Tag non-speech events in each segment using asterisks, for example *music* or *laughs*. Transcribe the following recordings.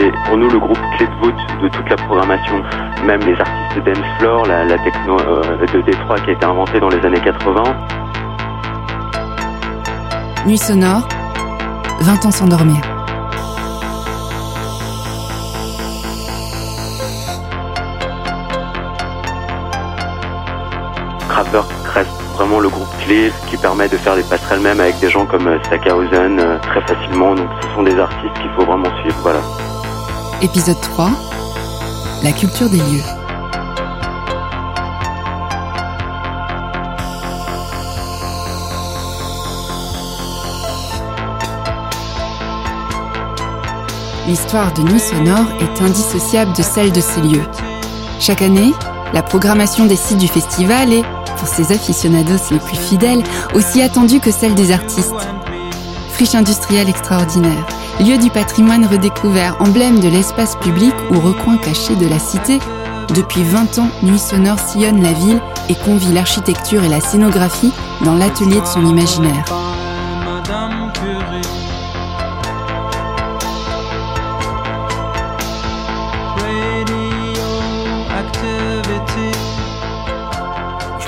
c'est pour nous le groupe clé de voûte de toute la programmation. Même les artistes dance floor, la, la techno euh, de Détroit qui a été inventée dans les années 80. Nuit sonore, 20 ans sans dormir. Kraftwerk reste vraiment le groupe clé qui permet de faire des passerelles même avec des gens comme euh, Stackhausen euh, très facilement. Donc ce sont des artistes qu'il faut vraiment suivre. Voilà. Épisode 3 La culture des lieux. L'histoire de Nuit Sonore est indissociable de celle de ces lieux. Chaque année, la programmation des sites du festival est, pour ses aficionados les plus fidèles, aussi attendue que celle des artistes. Friche industrielle extraordinaire, lieu du patrimoine redécouvert, emblème de l'espace public ou recoin caché de la cité, depuis 20 ans, Nuit Sonore sillonne la ville et convie l'architecture et la scénographie dans l'atelier de son imaginaire.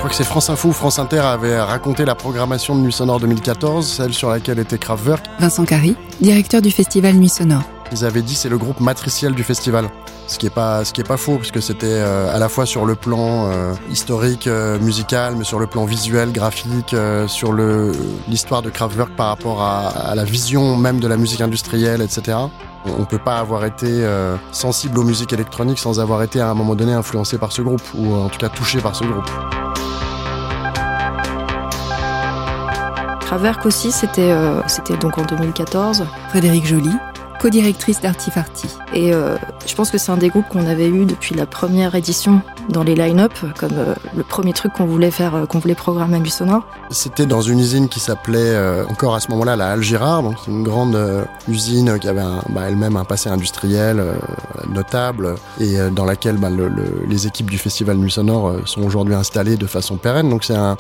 Crois que c'est France Info ou France Inter avait raconté la programmation de Nuit Sonore 2014, celle sur laquelle était Kraftwerk. Vincent Carry, directeur du festival Nuit Sonore. Ils avaient dit c'est le groupe matriciel du festival. Ce qui est pas, ce qui est pas faux, puisque c'était euh, à la fois sur le plan euh, historique, euh, musical, mais sur le plan visuel, graphique, sur le l'histoire de Kraftwerk par rapport à, à la vision même de la musique industrielle, etc. On peut pas avoir été euh, sensible aux musiques électroniques sans avoir été à un moment donné influencé par ce groupe, ou en tout cas touché par ce groupe. Aussi, c'était euh, c'était donc en 2014. Frédéric Joly, co-directrice d'Artifarty. Et euh, je pense que c'est un des groupes qu'on avait eu depuis la première édition dans les line-up, comme euh, le premier truc qu'on voulait faire, euh, qu'on voulait programmer à du sonore. C'était dans une usine qui s'appelait euh, encore à ce moment-là la Halle Girard, donc c'est une grande euh, usine qui avait bah, elle-même un passé industriel euh, notable et euh, dans laquelle bah, le- le- les équipes du festival Nuit Sonore euh, sont aujourd'hui installées de façon pérenne. Donc c'est un-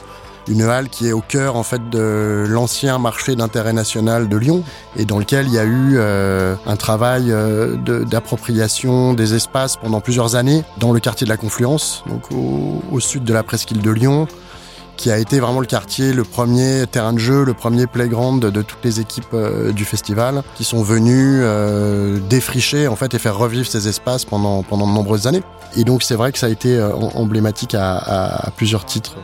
une halle qui est au cœur en fait de l'ancien marché d'intérêt national de Lyon et dans lequel il y a eu euh, un travail euh, d'appropriation des espaces pendant plusieurs années dans le quartier de la Confluence, donc au, au sud de la presqu'île de Lyon qui a été vraiment le quartier, le premier terrain de jeu, le premier playground de, toutes les équipes euh, du festival, qui sont venues euh, défricher en fait et faire revivre ces espaces pendant pendant de nombreuses années. Et donc c'est vrai que ça a été euh, em- emblématique à, à- à plusieurs titres.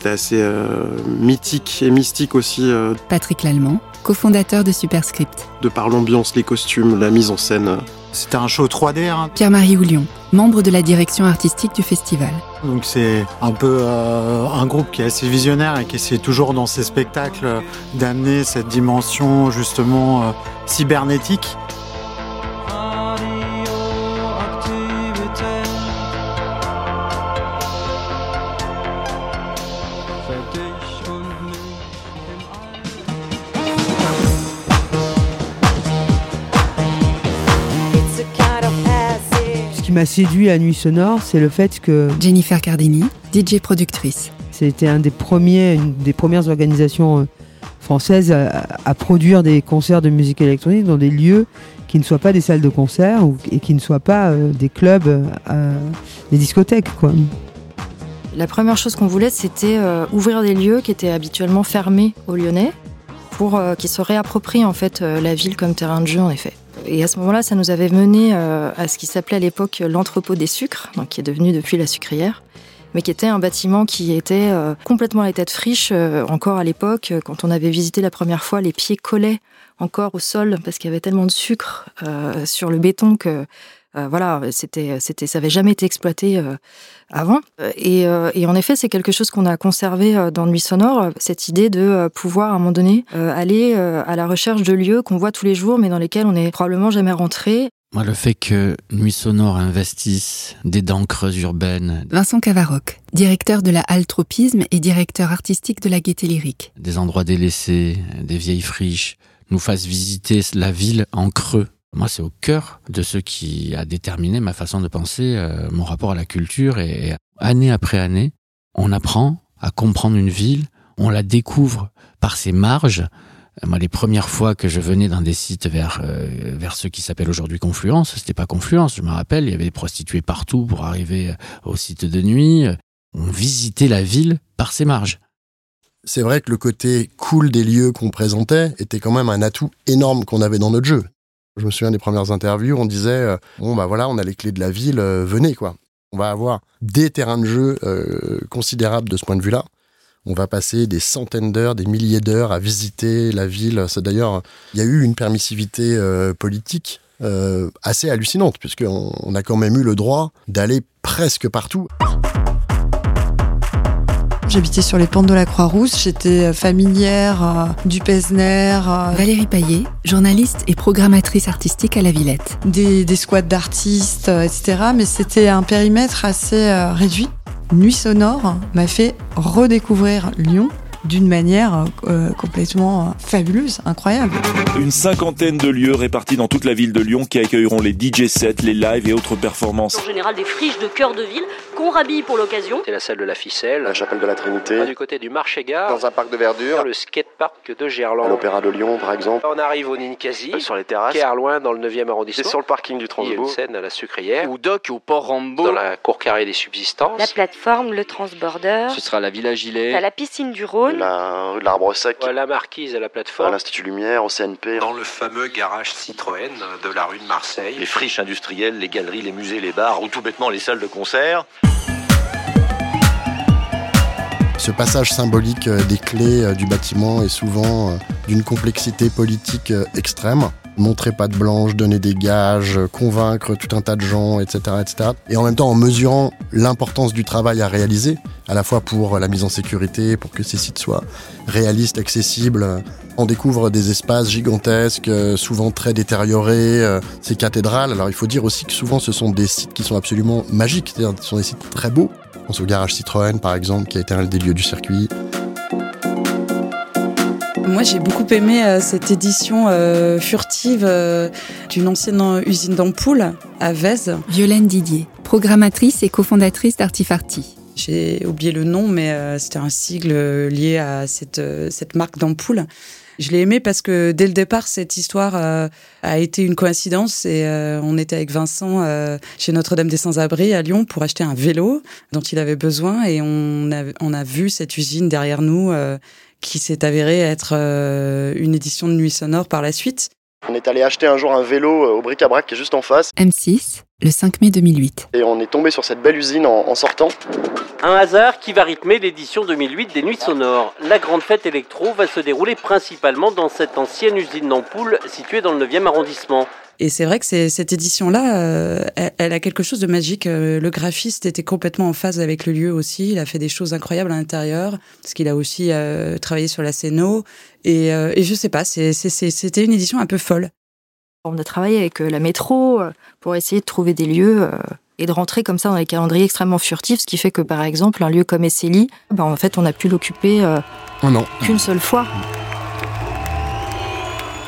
C'était assez euh, mythique et mystique aussi, euh, Patrick Lallemand, cofondateur de Superscript. de par l'ambiance, les costumes, la mise en scène. C'était un show 3D, hein. Pierre-Marie Houlion, membre de la direction artistique du festival. donc c'est un peu euh, un groupe qui est assez visionnaire et qui essaie toujours dans ses spectacles d'amener cette dimension justement euh, cybernétique. Qui m'a séduit à Nuit Sonore, c'est le fait que Jennifer Cardini, DJ productrice. c'était un des premiers, une des premières organisations euh, françaises à, à produire des concerts de musique électronique dans des lieux qui ne soient pas des salles de concert ou, et qui ne soient pas euh, des clubs, euh, des discothèques. Quoi. La première chose qu'on voulait, c'était euh, ouvrir des lieux qui étaient habituellement fermés aux Lyonnais pour euh, qu'ils se réapproprient en fait euh, la ville comme terrain de jeu en effet. Et à ce moment-là, ça nous avait mené euh, à ce qui s'appelait à l'époque l'entrepôt des sucres, donc qui est devenu depuis la sucrière, mais qui était un bâtiment qui était euh, complètement à l'état de friche. euh, encore à l'époque, quand on avait visité la première fois, les pieds collaient encore au sol parce qu'il y avait tellement de sucre sur le béton que euh, voilà, c'était, c'était, ça avait jamais été exploité euh, avant. Euh, Et, euh, et en effet, c'est quelque chose qu'on a conservé euh, dans Nuit Sonore, cette idée de euh, pouvoir à un moment donné euh, aller euh, à la recherche de lieux qu'on voit tous les jours, mais dans lesquels on n'est probablement jamais rentré. Moi, le fait que Nuit Sonore investisse des dents creuses urbaines, Vincent Cavaroc, directeur de la Halle Tropisme et directeur artistique de la Gaieté Lyrique. des endroits délaissés, des vieilles friches, nous fasse visiter la ville en creux. Moi, c'est au cœur de ce qui a déterminé ma façon de penser, euh, mon rapport à la culture. Et année après année, on apprend à comprendre une ville, on la découvre par ses marges, Moi, les premières fois que je venais dans des sites vers, euh, vers ce qui s'appelle aujourd'hui Confluence, c'était pas Confluence, je me rappelle, il y avait des prostituées partout pour arriver au site de nuit. On visitait la ville par ses marges. C'est vrai que le côté cool des lieux qu'on présentait était quand même un atout énorme qu'on avait dans notre jeu. Je me souviens des premières interviews, on disait euh, bon bah voilà, on a les clés de la ville, euh, venez quoi. On va avoir des terrains de jeu euh, considérables de ce point de vue-là. On va passer des centaines d'heures, des milliers d'heures à visiter la ville. C'est d'ailleurs, il y a eu une permissivité politique assez hallucinante, puisqu'on on a quand même eu le droit d'aller presque partout. J'habitais sur les pentes de la Croix-Rousse, j'étais euh, familière euh, du Pesner. Euh, Valérie Paillet, journaliste et programmatrice artistique à la Villette. Des, des squads d'artistes, etc. Mais c'était un périmètre assez réduit. Nuit sonore m'a fait redécouvrir Lyon d'une manière euh, complètement fabuleuse, incroyable. Une cinquantaine de lieux répartis dans toute la ville de Lyon qui accueilleront les DJ sets, les lives et autres performances. En général, des friches de cœur de ville qu'on rhabille pour l'occasion. C'est la salle de la ficelle, la chapelle de la Trinité, du côté du marché gare, dans un parc de verdure, le skatepark de Gerland, l'Opéra de Lyon par exemple. On arrive au Ninkasi, sur les terrasses, qui est loin dans le 9e arrondissement. C'est sur le parking du Transbo. Il y a une scène à la Sucrière, ou Doc au Port Rambo, dans la cour carrée des subsistances. La plateforme, le transborder. Ce sera la Villa Gilet. À la piscine du Rhône. La rue de l'Arbre Sec. La marquise à la plateforme. À l'Institut Lumière, au CNP. Dans le fameux garage Citroën de la rue de Marseille. Les friches industrielles, les galeries, les musées, les bars ou tout bêtement les salles de concert. Ce passage symbolique euh, des clés euh, du bâtiment est souvent euh, d'une complexité politique extrême. Montrer pas de blanche, donner des gages, convaincre tout un tas de gens, etc.. Et en même temps en mesurant l'importance du travail à réaliser, à la fois pour la mise en sécurité, pour que ces sites soient réalistes, accessibles. On découvre des espaces gigantesques, souvent très détériorés, ces cathédrales. Alors il faut dire aussi que souvent ce sont des sites qui sont absolument magiques, c'est-à-dire ce sont des sites très beaux, pense au garage Citroën, par exemple, qui a été un des lieux du circuit. Moi, j'ai beaucoup aimé euh, cette édition euh, furtive euh, d'une ancienne usine d'ampoules à Vèze. Violaine Didier, programmatrice et cofondatrice d'Artifarty. J'ai oublié le nom, mais c'était un sigle lié à cette, cette marque d'ampoules. Je l'ai aimé parce que dès le départ, cette histoire a été une coïncidence et on était avec Vincent chez Notre-Dame des Sans-Abris à Lyon pour acheter un vélo dont il avait besoin et on a, on a vu cette usine derrière nous qui s'est avérée être une édition de Nuit Sonore par la suite. On est allé acheter un jour un vélo au bric-à-brac qui est juste en face. M6, le 5 mai 2008. Et on est tombé sur cette belle usine en, sortant. Un hasard qui va rythmer l'édition 2008 des Nuits Sonores. La grande fête électro va se dérouler principalement dans cette ancienne usine d'ampoules située dans le 9e arrondissement. Et c'est vrai que cette édition-là, euh, elle, a quelque chose de magique. Euh, le graphiste était complètement en phase avec le lieu aussi. Il a fait des choses incroyables à l'intérieur, parce qu'il a aussi euh, travaillé sur la scéno. Et, et je sais pas, c'était une édition un peu folle. On a travaillé avec la métro pour essayer de trouver des lieux et de rentrer comme ça dans les calendriers extrêmement furtifs, ce qui fait que par exemple un lieu comme Esseli, ben, en fait on a pu l'occuper oh qu'une seule fois.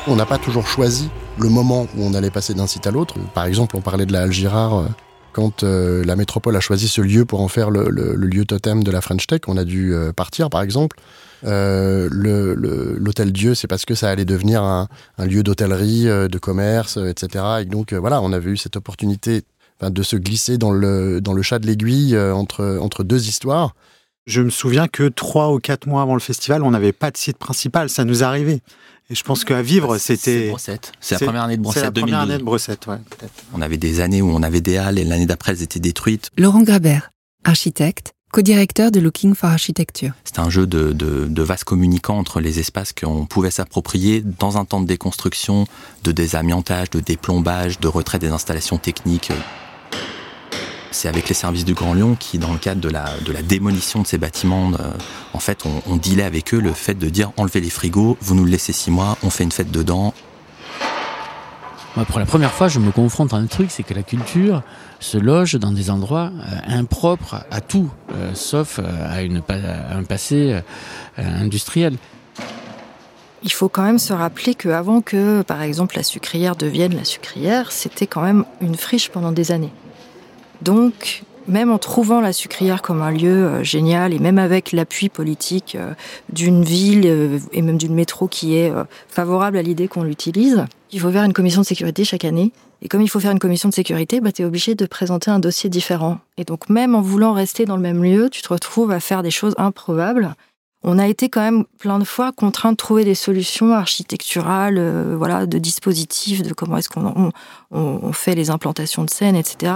On n'a pas toujours choisi le moment où on allait passer d'un site à l'autre. Par exemple, on parlait de la Halle Girard. Euh, quand euh, la métropole a choisi ce lieu pour en faire le, lieu totem de la French Tech, on a dû euh, partir, par exemple. L'hôtel Dieu, c'est parce que ça allait devenir un, lieu d'hôtellerie, de commerce, etc. Et donc, voilà, on avait eu cette opportunité de se glisser dans le, dans le chat de l'aiguille entre, entre deux histoires. Je me souviens que trois ou quatre mois avant le festival, on n'avait pas de site principal. Ça nous arrivait. Et je pense qu'à vivre, c'était. C'est. C'est la première année de Brossette. C'est la première année de Brossette, ouais, peut-être. On avait des années où on avait des halles et l'année d'après, elles étaient détruites. Laurent Grabert, architecte, co-directeur de Looking for Architecture. C'était un jeu de, de, de vase communicant entre les espaces qu'on pouvait s'approprier dans un temps de déconstruction, de désamiantage, de déplombage, de retrait des installations techniques. C'est avec les services du Grand Lyon qui, dans le cadre de la, de la démolition de ces bâtiments, euh, en fait, on, on dealait avec eux le fait de dire enlevez les frigos, vous nous le laissez six mois, on fait une fête dedans. pour la première fois, je me confronte à un truc, c'est que la culture se loge dans des endroits euh, impropres à tout, euh, sauf à, une, à, un passé industriel. Il faut quand même se rappeler qu'avant que, par exemple, la sucrière devienne la sucrière, c'était quand même une friche pendant des années. Donc, même en trouvant la sucrière comme un lieu euh, génial et même avec l'appui politique euh, d'une ville euh, et même d'une métro qui est favorable à l'idée qu'on l'utilise, il faut faire une commission de sécurité chaque année. Et comme il faut faire une commission de sécurité, bah, tu es obligé de présenter un dossier différent. Et donc même en voulant rester dans le même lieu, tu te retrouves à faire des choses improbables. On a été quand même plein de fois contraints de trouver des solutions architecturales, voilà, de dispositifs, de comment est-ce qu'on on, on- on fait les implantations de scènes, etc.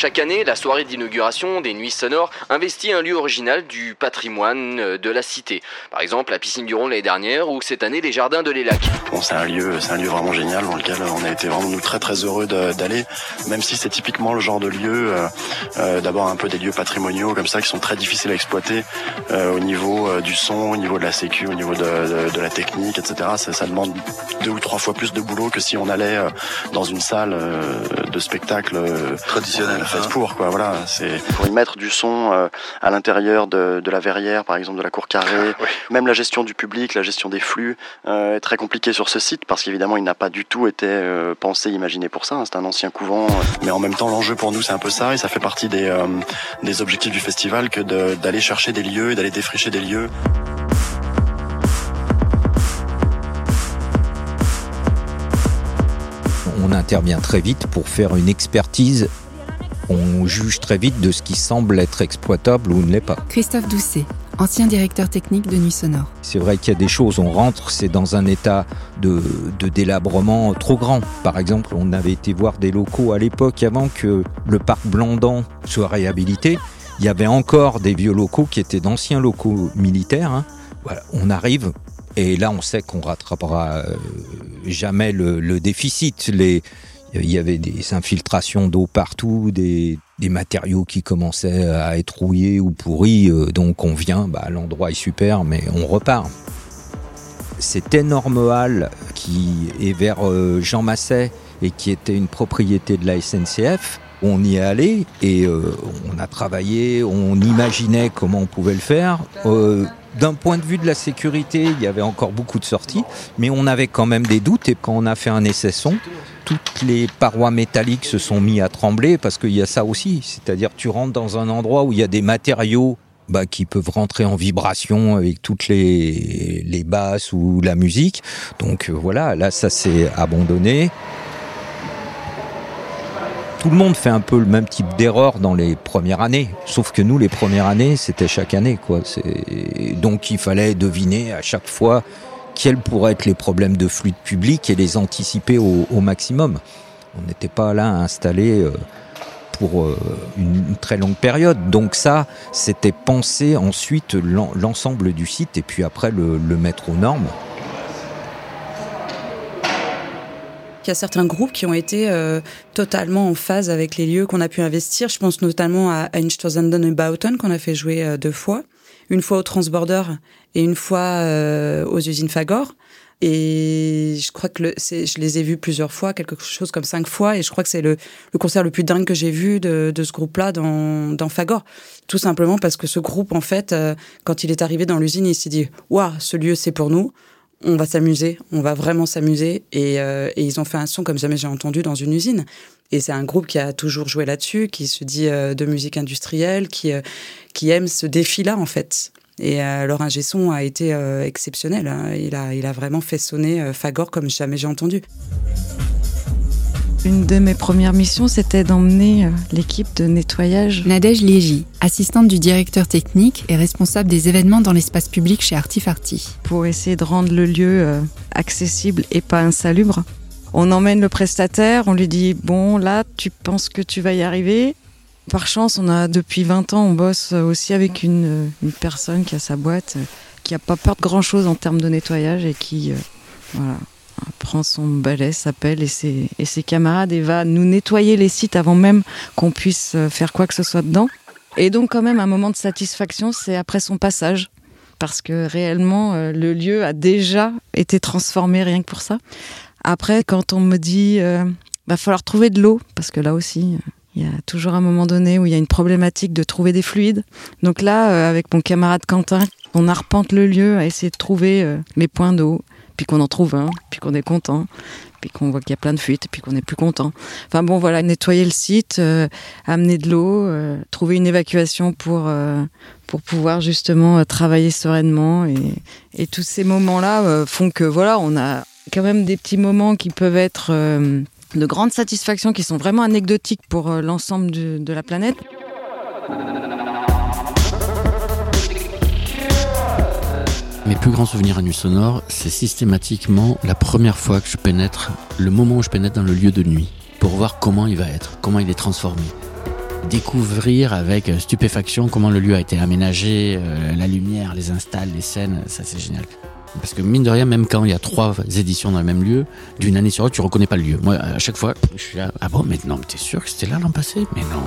Chaque année, la soirée d'inauguration des Nuits Sonores investit un lieu original du patrimoine euh, de la cité. Par exemple, la piscine du Rhône l'année dernière ou cette année les jardins de l'Élac. Bon, c'est un lieu, c'est un lieu vraiment génial dans lequel on a été vraiment nous très très heureux d'aller, même si c'est typiquement le genre de lieu, euh, euh, d'abord un peu des lieux patrimoniaux comme ça qui sont très difficiles à exploiter euh, au niveau euh, du son, au niveau de la sécu, au niveau de, de- de la technique, etc. Ça, ça demande deux ou trois fois plus de boulot que si on allait euh, dans une salle euh, de spectacle traditionnelle faite pour quoi. Voilà, c'est pour y mettre du son euh, à l'intérieur de, de la verrière, par exemple de la cour carrée, même la gestion du public, la gestion des flux euh, est très compliquée sur ce site parce qu'évidemment il n'a pas du tout été euh, pensé, imaginé pour ça. hein. C'est un ancien couvent, mais en même temps l'enjeu pour nous c'est un peu ça et ça fait partie des, euh, des objectifs du festival que de- d'aller chercher des lieux et d'aller défricher des lieux. On intervient très vite pour faire une expertise. On juge très vite de ce qui semble être exploitable ou ne l'est pas. Christophe Doucet, ancien directeur technique de Nuit Sonore. C'est vrai qu'il y a des choses, on rentre, c'est dans un état de, de délabrement trop grand. Par exemple, on avait été voir des locaux à l'époque, avant que le parc Blandan soit réhabilité. Il y avait encore des vieux locaux qui étaient d'anciens locaux militaires. hein. Voilà, on arrive et là, on sait qu'on rattrapera euh, jamais le, le déficit. Les, il y avait des infiltrations d'eau partout, des, matériaux qui commençaient à être rouillés ou pourris. euh, donc on vient, bah, l'endroit est super, mais on repart. Cette énorme halle qui est vers euh, Jean Masset et qui était une propriété de la SNCF, on y est allé et euh, on a travaillé, on imaginait comment on pouvait le faire. D'un point de vue de la sécurité, il y avait encore beaucoup de sorties, mais on avait quand même des doutes. Et quand on a fait un essai son, toutes les parois métalliques se sont mis à trembler parce qu'il y a ça aussi. C'est-à-dire, tu rentres dans un endroit où il y a des matériaux bah, qui peuvent rentrer en vibration avec toutes les, les basses ou la musique. Donc euh, voilà, là, ça s'est abandonné. Tout le monde fait un peu le même type d'erreur dans les premières années. Sauf que nous, les premières années, c'était chaque année, quoi. Donc il fallait deviner à chaque fois quels pourraient être les problèmes de fluide public et les anticiper au, maximum. On n'était pas là installé euh, pour euh, une, très longue période. Donc ça, c'était penser ensuite l'en- l'ensemble du site et puis après le, mettre aux normes. Il y a certains groupes qui ont été euh, totalement en phase avec les lieux qu'on a pu investir. Je pense notamment à Einstürzenden et Bauten qu'on a fait jouer deux fois. Une fois au Transborder et une fois euh, aux usines Fagor. Et je crois que le, je les ai vus plusieurs fois, quelque chose comme cinq fois. Et je crois que c'est le, le concert le plus dingue que j'ai vu de, de ce groupe-là dans, dans Fagor. Tout simplement parce que ce groupe, en fait, euh, quand il est arrivé dans l'usine, il s'est dit Waouh, ce lieu, c'est pour nous on va s'amuser, on va vraiment s'amuser. Et, euh, et ils ont fait un son comme jamais j'ai entendu dans une usine. Et c'est un groupe qui a toujours joué là-dessus, qui se dit euh, de musique industrielle, qui, euh, qui aime ce défi-là, en fait. Et euh, leur ingé son a été euh, exceptionnel. hein. Il, a, il a vraiment fait sonner euh, Fagor comme jamais j'ai entendu. Une de mes premières missions, c'était d'emmener l'équipe de nettoyage. Nadège Liegi, assistante du directeur technique et responsable des événements dans l'espace public chez Artifarty. pour essayer de rendre le lieu accessible et pas insalubre. On emmène le prestataire, on lui dit bon là tu penses que tu vas y arriver? Par chance, on a depuis 20 ans, on bosse aussi avec une, une personne qui a sa boîte, qui a pas peur de grand chose en termes de nettoyage et qui euh, voilà, prend son balai, s'appelle et ses, et ses camarades et va nous nettoyer les sites avant même qu'on puisse euh, faire quoi que ce soit dedans. Et donc quand même un moment de satisfaction, c'est après son passage parce que réellement euh, le lieu a déjà été transformé rien que pour ça. Après, quand on me dit euh, va falloir trouver de l'eau, parce que là aussi, euh, il y a toujours un moment donné où il y a une problématique de trouver des fluides. Donc là, euh, avec mon camarade Quentin, on arpente le lieu à essayer de trouver euh, les points d'eau. puis qu'on en trouve un, puis qu'on est content, puis qu'on voit qu'il y a plein de fuites, puis qu'on est plus content. Enfin bon, voilà, nettoyer le site, euh, amener de l'eau, euh, trouver une évacuation pour euh, pour pouvoir justement travailler sereinement et, et tous ces moments-là font que voilà, on a quand même des petits moments qui peuvent être de grande satisfaction, qui sont vraiment anecdotiques pour l'ensemble de la planète. Mes plus grands souvenirs à Nuit Sonore, c'est systématiquement la première fois que je pénètre, le moment où je pénètre dans le lieu de nuit, pour voir comment il va être, comment il est transformé. Découvrir avec stupéfaction comment le lieu a été aménagé, euh, la lumière, les installs, les scènes, ça c'est génial. Parce que mine de rien, même quand il y a trois éditions dans le même lieu, d'une année sur l'autre, tu reconnais pas le lieu. Moi, à chaque fois, je suis là, ah bon, mais non, mais t'es sûr que c'était là l'an passé? Mais non.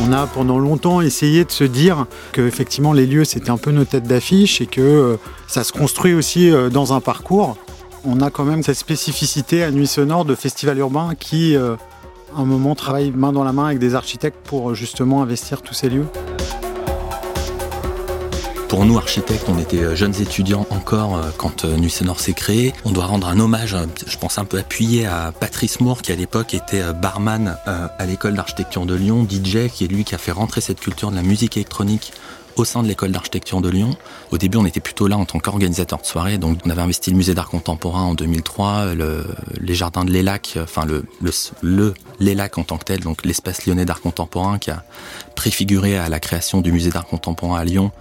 On a pendant longtemps essayé de se dire que effectivement les lieux c'était un peu nos têtes d'affiche et que euh, ça se construit aussi euh, dans un parcours. On a quand même cette spécificité à Nuit Sonore de festival urbain qui, euh, à un moment, travaille main dans la main avec des architectes pour justement investir tous ces lieux. Pour nous, architectes, on était euh, jeunes étudiants encore euh, quand euh, Nuit s'est créé. On doit rendre un hommage, je pense un peu appuyé, à Patrice Moore, qui à l'époque était barman à l'école d'architecture de Lyon, DJ, qui est lui qui a fait rentrer cette culture de la musique électronique au sein de l'école d'architecture de Lyon. Au début, on était plutôt là en tant qu'organisateur de soirée. Donc, on avait investi le musée d'art contemporain en 2003, le, les jardins de l'Élac, enfin le, le, le l'Élac en tant que tel, donc l'espace lyonnais d'art contemporain qui a préfiguré à la création du musée d'art contemporain à Lyon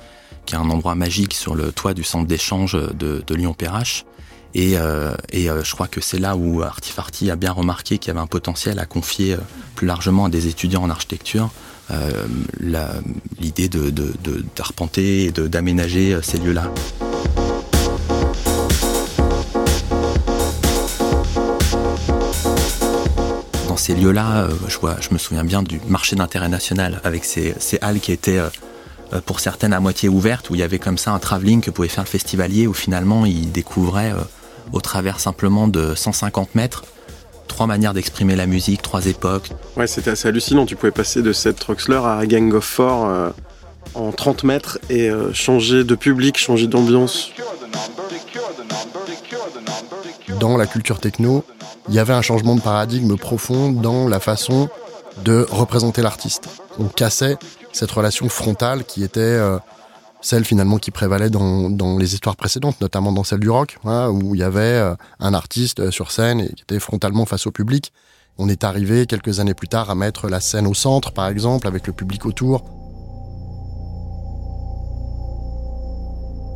qui est un endroit magique sur le toit du centre d'échange de, Lyon-Perrache. Et, euh, euh, je crois que c'est là où Artifarti a bien remarqué qu'il y avait un potentiel à confier euh, plus largement à des étudiants en architecture l'idée d'arpenter de, de, et d'aménager ces lieux-là. Dans ces lieux-là, je, je me souviens bien du marché d'intérêt national avec ces, ces halles qui étaient pour certaines à moitié ouvertes, où il y avait comme ça un travelling que pouvait faire le festivalier, où finalement il découvrait euh, au travers simplement de 150 mètres trois manières d'exprimer la musique, trois époques. Ouais, c'était assez hallucinant. Tu pouvais passer de cette Troxler à Gang of Four euh, en 30 mètres et changer de public, changer d'ambiance. Dans la culture techno, il y avait un changement de paradigme profond dans la façon de représenter l'artiste. On cassait cette relation frontale qui était euh, celle finalement qui prévalait dans, dans, les histoires précédentes, notamment dans celle du rock, hein, où il y avait euh, un artiste euh, sur scène et qui était frontalement face au public. On est arrivé quelques années plus tard à mettre la scène au centre, par exemple, avec le public autour.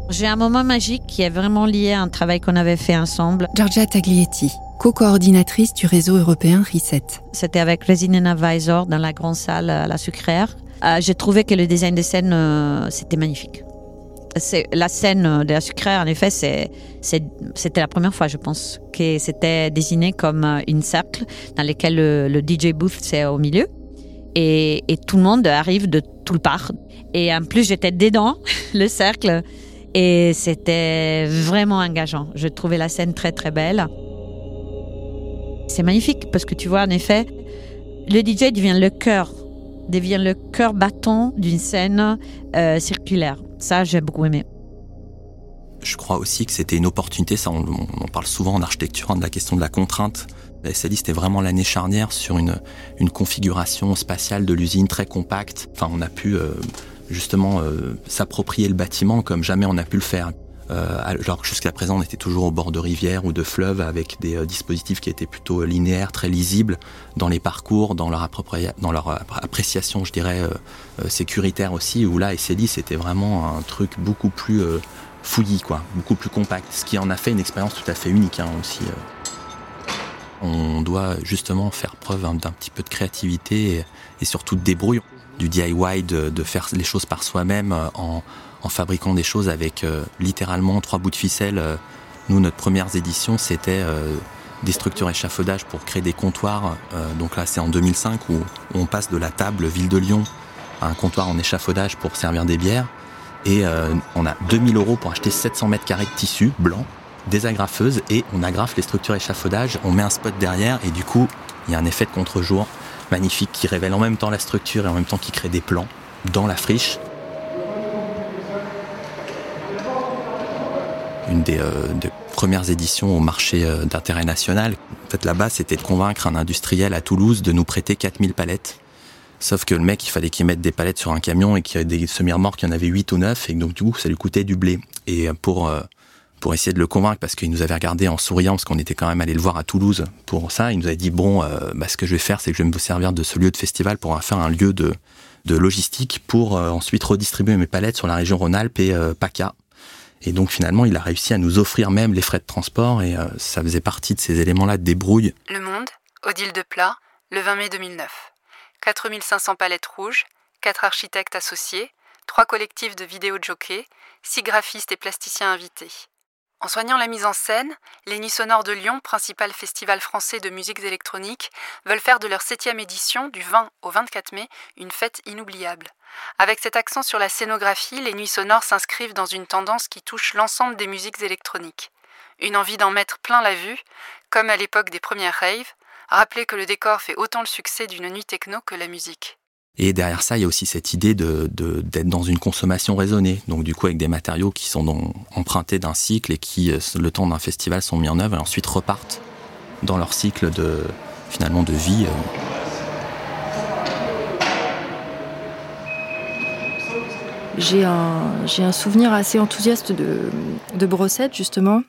J'ai un moment magique qui est vraiment lié à un travail qu'on avait fait ensemble. Georgia Taglietti, co-coordinatrice du réseau européen Reset. C'était avec Resident Advisor dans la grande salle à la sucrière. Euh, j'ai trouvé que le design de scène, euh, c'était magnifique. La scène de la sucrière, en effet, c'était la première fois, je pense, que c'était désigné comme euh, une cercle dans lequel le, DJ booth, c'est au milieu. Et, et, tout le monde arrive de tout le part. Et en plus, j'étais dedans, *laughs* le cercle. Et c'était vraiment engageant. Je trouvais la scène très, très belle. C'est magnifique parce que tu vois, en effet, le DJ devient le cœur devient le cœur battant d'une scène euh, circulaire. Ça, j'ai beaucoup aimé. Je crois aussi que c'était une opportunité, ça on, parle souvent en architecture, hein, de la question de la contrainte. La SLI, c'était vraiment l'année charnière sur une, une configuration spatiale de l'usine très compacte. Enfin, on a pu euh, justement euh, s'approprier le bâtiment comme jamais on a pu le faire. Euh, alors jusqu'à présent, on était toujours au bord de rivières ou de fleuves avec des euh, dispositifs qui étaient plutôt linéaires, très lisibles dans les parcours, dans leur, appréciation, je dirais, euh, sécuritaire aussi, où là, SLI, c'était vraiment un truc beaucoup plus fouillis, quoi, beaucoup plus compact, ce qui en a fait une expérience tout à fait unique hein, aussi. On doit justement faire preuve d'un petit peu de créativité et, surtout de débrouille, du DIY, de, de faire les choses par soi-même en en fabriquant des choses avec euh, littéralement trois bouts de ficelle. Euh, nous, notre première édition, c'était euh, des structures échafaudage pour créer des comptoirs. donc là, c'est en 2005 où on passe de la table Ville de Lyon à un comptoir en échafaudage pour servir des bières. Et on a 2000 euros pour acheter 700 mètres carrés de tissu blanc, des agrafeuses, et on agrafe les structures échafaudage, on met un spot derrière, et du coup, il y a un effet de contre-jour magnifique qui révèle en même temps la structure et en même temps qui crée des plans dans la friche. Une des, euh, premières éditions au marché euh, d'intérêt national. En fait, là-bas, c'était de convaincre un industriel à Toulouse de nous prêter 4000 palettes. Sauf que le mec, il fallait qu'il mette des palettes sur un camion et qu'il y avait des semi-remorques, il y en avait 8 ou 9, et donc du coup, ça lui coûtait du blé. Et pour, euh, pour essayer de le convaincre, parce qu'il nous avait regardé en souriant, parce qu'on était quand même allé le voir à Toulouse pour ça, il nous avait dit, bon, euh, bah, ce que je vais faire, c'est que je vais me servir de ce lieu de festival pour en faire un lieu de, de logistique pour euh, ensuite redistribuer mes palettes sur la région Rhône-Alpes et euh, PACA. Et donc finalement, il a réussi à nous offrir même les frais de transport et euh, ça faisait partie de ces éléments-là de débrouille. Le Monde, Odile de Plat, le 20 mai 2009. 4500 palettes rouges, 4 architectes associés, 3 collectifs de vidéo jockey, 6 graphistes et plasticiens invités. En soignant la mise en scène, les Nuits Sonores de Lyon, principal festival français de musiques électroniques, veulent faire de leur septième édition, du 20 au 24 mai, une fête inoubliable. Avec cet accent sur la scénographie, les Nuits Sonores s'inscrivent dans une tendance qui touche l'ensemble des musiques électroniques. Une envie d'en mettre plein la vue, comme à l'époque des premières raves, rappeler que le décor fait autant le succès d'une nuit techno que la musique. Et derrière ça, il y a aussi cette idée de, de- d'être dans une consommation raisonnée. Donc du coup, avec des matériaux qui sont dans- empruntés d'un cycle et qui, euh, le temps d'un festival, sont mis en œuvre et ensuite repartent dans leur cycle de finalement de vie. J'ai un, un souvenir assez enthousiaste de, de brossette, justement.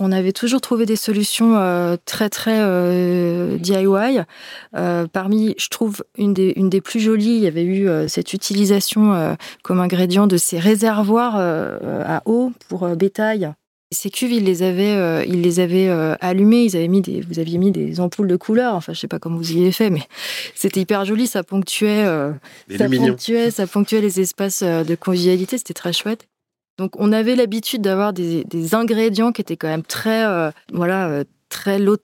On avait toujours trouvé des solutions euh, très, très euh, DIY. Euh, parmi, je trouve, une des, une des plus jolies, il y avait eu euh, cette utilisation comme ingrédient de ces réservoirs à eau pour bétail. Ces cuves, ils les avaient, euh, ils les avaient euh, allumées, ils avaient mis des, vous aviez mis des ampoules de couleur. Enfin, je sais pas comment vous y avez fait, mais *laughs* c'était hyper joli. Ça ponctuait, euh, ça ponctuait, ça ponctuait les espaces de convivialité. C'était très chouette. Donc, on avait l'habitude d'avoir des, des ingrédients qui étaient quand même très, voilà, très low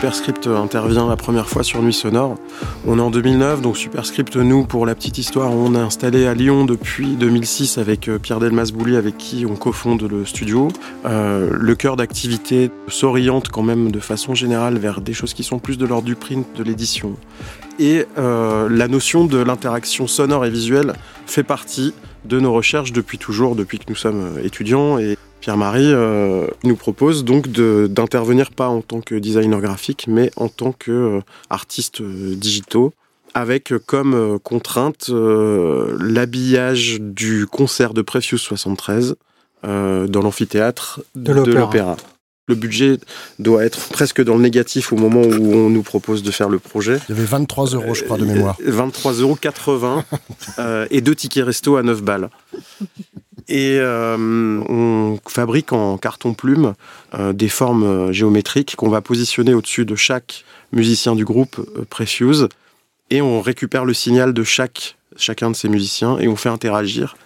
Superscript intervient la première fois sur Nuit Sonore, on est en 2009, donc Superscript, nous, pour la petite histoire, on est installé à Lyon depuis 2006 avec euh, Pierre Delmas-Bouli, avec qui on cofonde le studio. Euh, le cœur d'activité s'oriente quand même de façon générale vers des choses qui sont plus de l'ordre du print, de l'édition. Et euh, la notion de l'interaction sonore et visuelle fait partie de nos recherches depuis toujours, depuis que nous sommes étudiants. Pierre-Marie euh, nous propose donc d'intervenir pas en tant que designer graphique, mais en tant qu'artiste digitaux, avec euh, comme euh, contrainte euh, l'habillage du concert de Precious 73 euh, dans l'amphithéâtre De l'opéra. Le budget doit être presque dans le négatif au moment où on nous propose de faire le projet. Il y avait 23 euros, je crois, de mémoire. 23,80 euros *laughs* euh, et deux tickets resto à 9 balles. Et euh, on fabrique en carton plume euh, des formes euh, géométriques qu'on va positionner au-dessus de chaque musicien du groupe Precious. Et on récupère le signal de chaque, chacun de ces musiciens et on fait interagir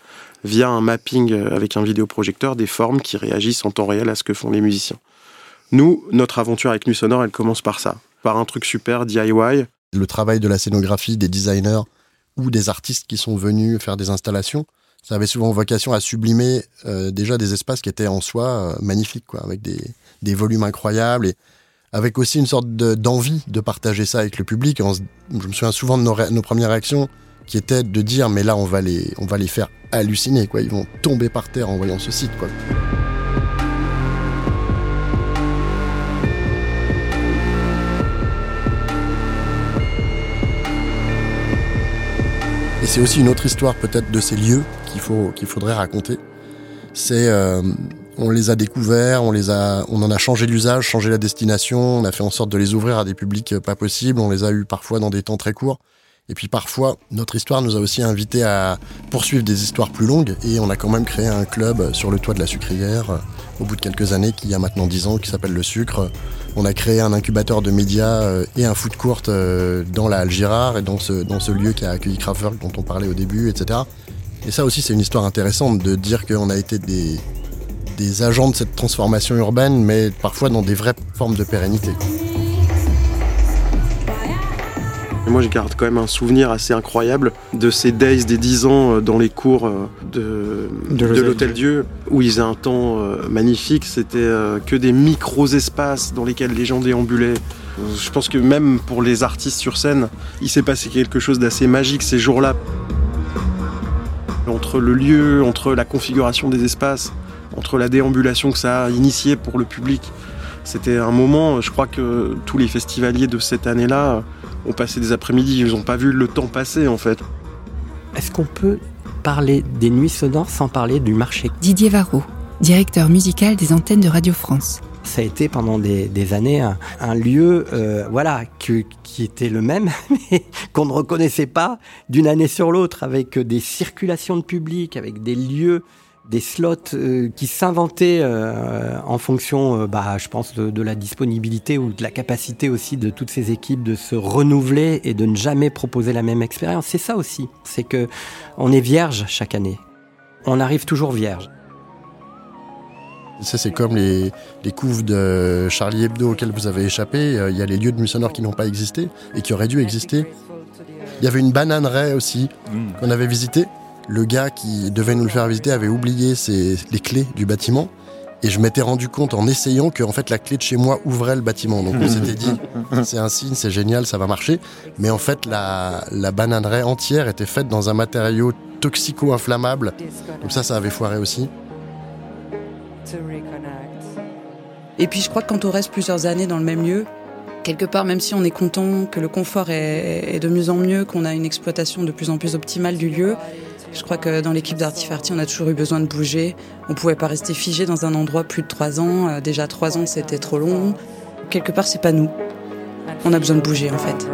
via un mapping avec un vidéoprojecteur des formes qui réagissent en temps réel à ce que font les musiciens. Nous, notre aventure avec Nuit Sonore, elle commence par ça, par un truc super DIY. Le travail de la scénographie, des designers ou des artistes qui sont venus faire des installations, ça avait souvent vocation à sublimer euh, déjà des espaces qui étaient en soi euh, magnifiques, quoi, avec des, des volumes incroyables et avec aussi une sorte de- d'envie de, partager ça avec le public. Je me souviens souvent de nos, nos premières réactions qui étaient de dire mais là on va les, on va les faire halluciner, quoi. Ils vont tomber par terre en voyant ce site, quoi. Et c'est aussi une autre histoire peut-être de ces lieux qu'il faut qu'il faudrait raconter. C'est euh, on les a découverts, on les a, on en a changé l'usage, changé la destination, on a fait en sorte de les ouvrir à des publics euh, pas possibles. On les a eu parfois dans des temps très courts. Et puis parfois, notre histoire nous a aussi invités à poursuivre des histoires plus longues. Et on a quand même créé un club sur le toit de la sucrière euh, au bout de quelques années, qui a maintenant 10 ans, qui s'appelle Le Sucre. On a créé un incubateur de médias euh, et un foot court euh, dans la Halle Girard et dans ce, dans ce lieu qui a accueilli Kraftwerk dont on parlait au début, etc. Et ça aussi, c'est une histoire intéressante de dire qu'on a été des, des agents de cette transformation urbaine, mais parfois dans des vraies formes de pérennité. Et moi, je garde quand même un souvenir assez incroyable de ces days des 10 ans euh, dans les cours euh, de, De de l'Hôtel Dieu, où ils faisaient un temps euh, magnifique. C'était que des micros-espaces dans lesquels les gens déambulaient. Je pense que même pour les artistes sur scène, il s'est passé quelque chose d'assez magique ces jours-là. Entre le lieu, entre la configuration des espaces, entre la déambulation que ça a initié pour le public. C'était un moment, je crois que tous les festivaliers de cette année-là ont passé des après-midi, ils n'ont pas vu le temps passer en fait. Est-ce qu'on peut parler des nuits sonores sans parler du marché? Didier Varro, directeur musical des antennes de Radio France. Ça a été pendant des, des années un, un lieu, euh, voilà, que- qui était le même, *laughs* mais qu'on ne reconnaissait pas d'une année sur l'autre, avec des circulations de public, avec des lieux, des slots euh, qui s'inventaient euh, en fonction, euh, bah, je pense, de, de la disponibilité ou de la capacité aussi de toutes ces équipes de se renouveler et de ne jamais proposer la même expérience. C'est ça aussi, c'est que on est vierge chaque année. On arrive toujours vierge. Ça, c'est comme les, les couves de Charlie Hebdo auxquelles vous avez échappé. Euh, Il y a les lieux de nuit sonore qui n'ont pas existé et qui auraient dû exister. Il y avait une bananeraie aussi qu'on avait visité. Le gars qui devait nous le faire visiter avait oublié ses, les clés du bâtiment. Et je m'étais rendu compte en essayant que en fait la clé de chez moi ouvrait le bâtiment. Donc on s'était dit *laughs* c'est un signe, c'est génial, ça va marcher. Mais en fait la, la bananeraie entière était faite dans un matériau toxico-inflammable. Donc ça, ça avait foiré aussi. Et puis je crois que quand on reste plusieurs années dans le même lieu, quelque part, même si on est content que le confort est, est de mieux en mieux, qu'on a une exploitation de plus en plus optimale du lieu, je crois que dans l'équipe d'Artifarty, on a toujours eu besoin de bouger. On pouvait pas rester figé dans un endroit plus de trois ans. Euh, Déjà trois ans, c'était trop long. Quelque part, c'est pas nous. On a besoin de bouger en fait.